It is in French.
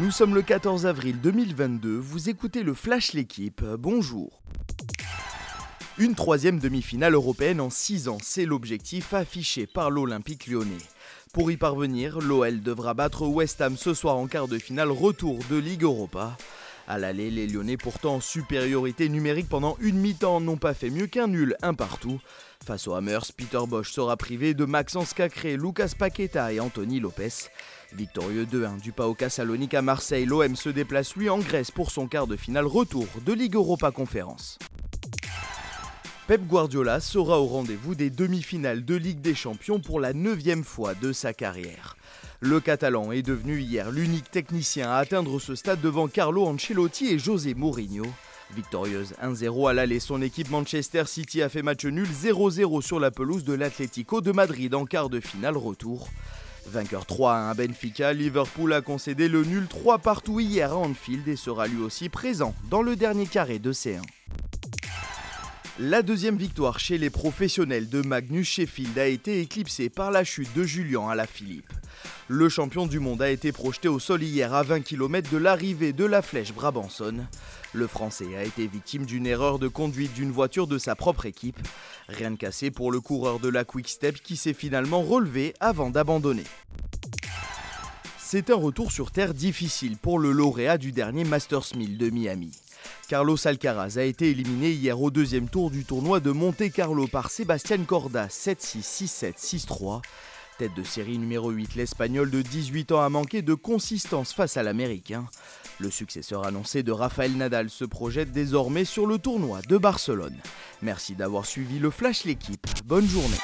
Nous sommes le 14 avril 2022, vous écoutez le Flash L'équipe, bonjour. Une troisième demi-finale européenne en 6 ans, c'est l'objectif affiché par l'Olympique lyonnais. Pour y parvenir, l'OL devra battre West Ham ce soir en quart de finale retour de Ligue Europa. À l'aller, les Lyonnais pourtant en supériorité numérique pendant une mi-temps n'ont pas fait mieux qu'un nul, un partout. Face aux Hammers, Peter Bosch sera privé de Maxence Cacré, Lucas Paqueta et Anthony Lopez. Victorieux 2-1 du PAOK Salonique à Marseille, l'OM se déplace lui en Grèce pour son quart de finale retour de Ligue Europa Conférence. Pep Guardiola sera au rendez-vous des demi-finales de Ligue des Champions pour la neuvième fois de sa carrière. Le Catalan est devenu hier l'unique technicien à atteindre ce stade devant Carlo Ancelotti et José Mourinho. Victorieuse 1-0 à l'aller, son équipe Manchester City a fait match nul 0-0 sur la pelouse de l'Atlético de Madrid en quart de finale retour. Vainqueur 3 à Benfica, Liverpool a concédé le nul 3 partout hier à Anfield et sera lui aussi présent dans le dernier carré de C1. La deuxième victoire chez les professionnels de Magnus Sheffield a été éclipsée par la chute de Julien Alaphilippe. Le champion du monde a été projeté au sol hier à 20 km de l'arrivée de la flèche Brabanson. Le Français a été victime d'une erreur de conduite d'une voiture de sa propre équipe. Rien de cassé pour le coureur de la Quick Step qui s'est finalement relevé avant d'abandonner. C'est un retour sur terre difficile pour le lauréat du dernier Masters 1000 de Miami. Carlos Alcaraz a été éliminé hier au deuxième tour du tournoi de Monte Carlo par Sébastien Corda 7-6, 6-7, 6-3. Tête de série numéro 8, l'Espagnol de 18 ans a manqué de consistance face à l'Américain. Le successeur annoncé de Rafael Nadal se projette désormais sur le tournoi de Barcelone. Merci d'avoir suivi le Flash l'équipe. Bonne journée.